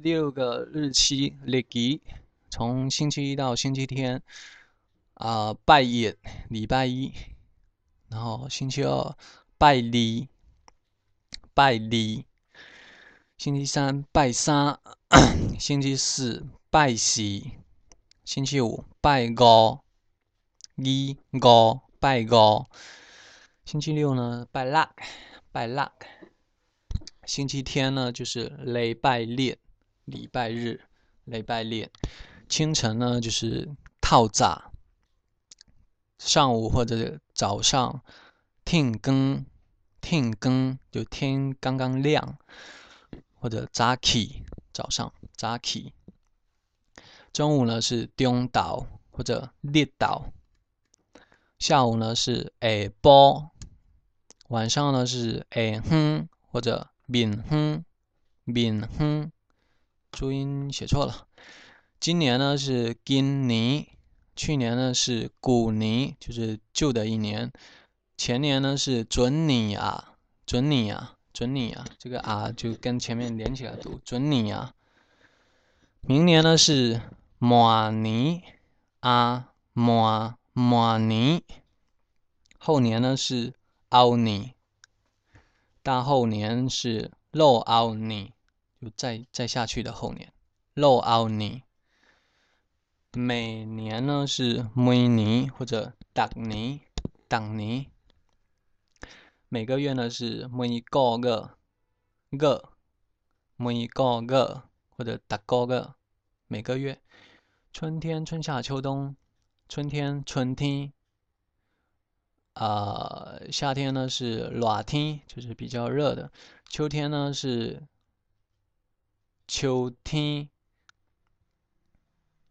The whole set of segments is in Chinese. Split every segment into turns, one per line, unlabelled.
六个日期日期，从星期一到星期天，啊，拜一，礼拜一，然后星期二拜二，拜二，星期三拜三，星期四拜四，星期五拜五，二五拜五，星期六呢拜六，拜六，星期天呢就是礼拜六。礼拜日，礼拜六，清晨呢就是套早，上午或者早上天更，天更就天刚刚亮，或者早起，早上早起。中午呢是中岛或者日岛，下午呢是下晡，晚上呢是下昏或者明昏，明昏。注音写错了。今年呢是今年，去年呢是古年，就是旧的一年。前年呢是准年啊，准年啊，准年啊，这个啊就跟前面连起来读，准年啊。明年呢是马年啊，马马年。后年呢是后年，大后年是漏后年。就再再下去的后年，漏后年。每年呢是每年或者当年，当年。每个月呢是每个个个，每个个或者达个个。每个月，春天、春夏秋冬。春天，春天。啊，夏天呢是热天，就是比较热的。秋天呢是。秋天，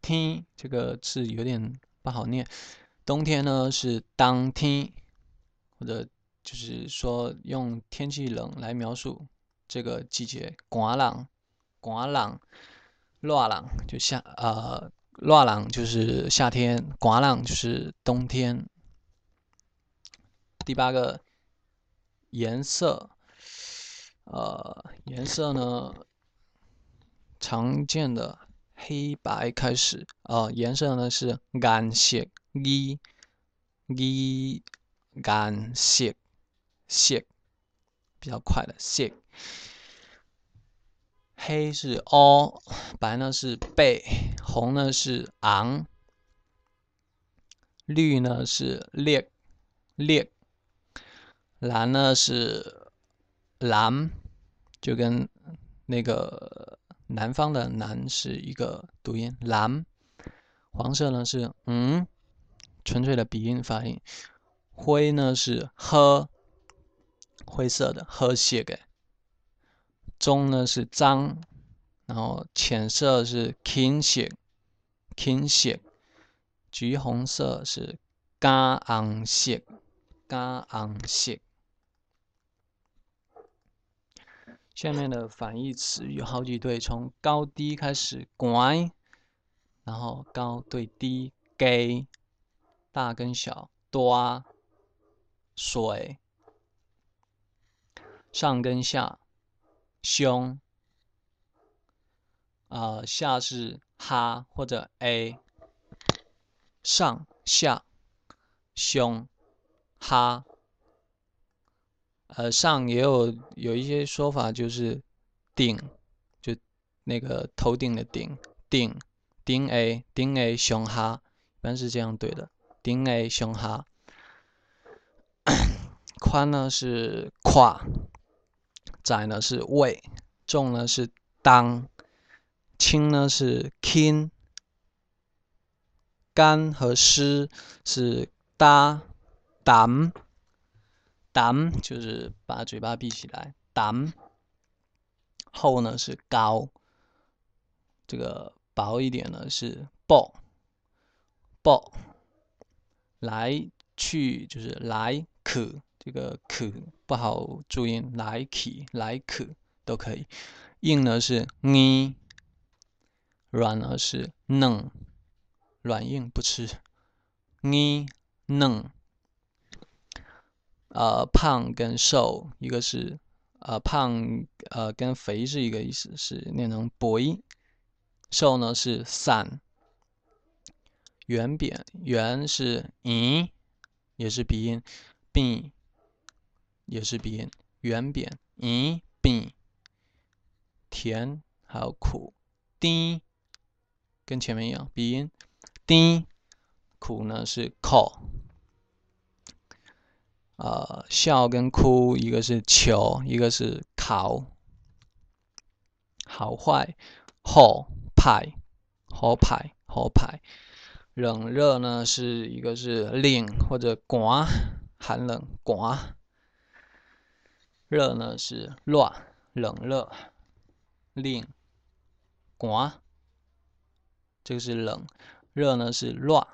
天这个字有点不好念。冬天呢是当天，或者就是说用天气冷来描述这个季节。寒冷，寒冷，热冷就夏呃，热冷就是夏天，寒冷就是冬天。第八个颜色，呃，颜色呢？常见的黑白开始，呃，颜色呢是暗色，一，一，暗色，色，比较快的色。黑是 o，白呢是贝，红呢是昂，绿呢是烈，烈，蓝呢是蓝，就跟那个。南方的南是一个读音，蓝。黄色呢是嗯，纯粹的鼻音发音。灰呢是喝，灰色的喝血给。棕呢是脏，然后浅色是浅血，浅血。橘红色是咖昂色，咖昂色。下面的反义词有好几对，从高低开始，高，然后高对低，给，大跟小，多，水，上跟下，胸，呃，下是哈或者 a，上下，胸，哈。呃，上也有有一些说法，就是顶，就那个头顶的顶，顶顶 A 顶 A 胸哈，一般是这样对的，顶 A 胸哈。宽呢是胯，窄呢是胃，重呢是当，轻呢是轻，干和湿是搭胆。胆就是把嘴巴闭起来，胆。厚呢是高，这个薄一点呢是薄，薄。来去就是来可，这个可不好注音，来去来可都可以。硬呢是呢，软呢是嫩，软硬不吃，呢嫩。呃，胖跟瘦，一个是呃，胖呃跟肥是一个意思，是念成 boy。瘦呢是散。圆扁，圆是咦，也是鼻音，扁也是鼻音，圆扁，咦，扁。甜还有苦，甜跟前面一样，鼻音，，d。苦呢是口。呃，笑跟哭，一个是求，一个是考。好坏，好派，好派，好派。冷热呢，是一个是冷或者寒，寒冷寒。热呢是乱，冷热，冷寒。这个是冷，热呢是乱。